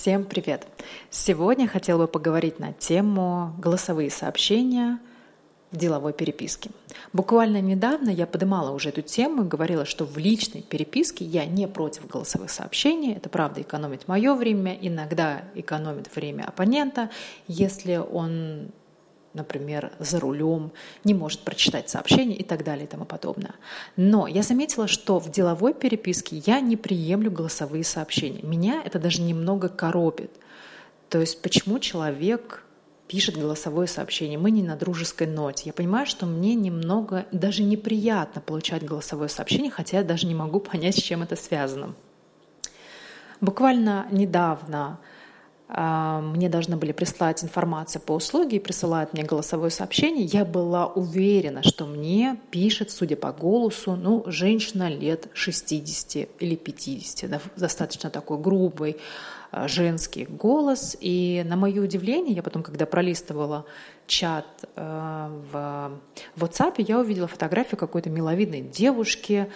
Всем привет! Сегодня хотела бы поговорить на тему голосовые сообщения в деловой переписке. Буквально недавно я поднимала уже эту тему и говорила, что в личной переписке я не против голосовых сообщений. Это правда экономит мое время, иногда экономит время оппонента, если он например, за рулем, не может прочитать сообщение и так далее и тому подобное. Но я заметила, что в деловой переписке я не приемлю голосовые сообщения. Меня это даже немного коробит. То есть почему человек пишет голосовое сообщение, мы не на дружеской ноте. Я понимаю, что мне немного даже неприятно получать голосовое сообщение, хотя я даже не могу понять, с чем это связано. Буквально недавно мне должны были прислать информацию по услуге и присылают мне голосовое сообщение, я была уверена, что мне пишет, судя по голосу, ну, женщина лет 60 или 50, да, достаточно такой грубый а, женский голос. И на мое удивление, я потом, когда пролистывала чат э, в WhatsApp, я увидела фотографию какой-то миловидной девушки,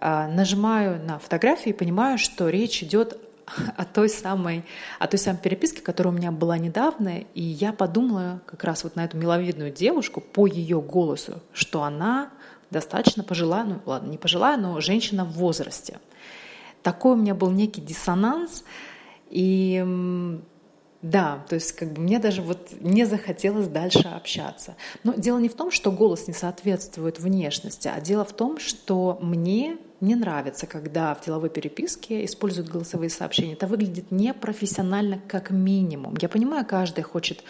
нажимаю на фотографию и понимаю, что речь идет о той самой, о той самой переписке, которая у меня была недавно, и я подумала как раз вот на эту миловидную девушку по ее голосу, что она достаточно пожилая, ну ладно, не пожилая, но женщина в возрасте. Такой у меня был некий диссонанс, и да, то есть как бы мне даже вот не захотелось дальше общаться. Но дело не в том, что голос не соответствует внешности, а дело в том, что мне не нравится, когда в деловой переписке используют голосовые сообщения. Это выглядит непрофессионально как минимум. Я понимаю, каждый хочет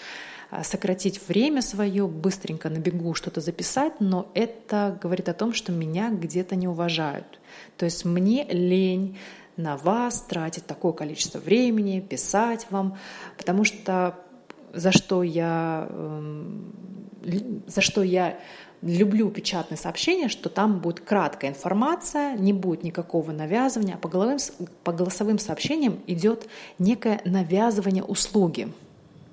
а, сократить время свое, быстренько на бегу что-то записать, но это говорит о том, что меня где-то не уважают. То есть мне лень на вас тратить такое количество времени, писать вам, потому что за что я, эм, за что я люблю печатные сообщения, что там будет краткая информация, не будет никакого навязывания, а по, головым, по голосовым сообщениям идет некое навязывание услуги –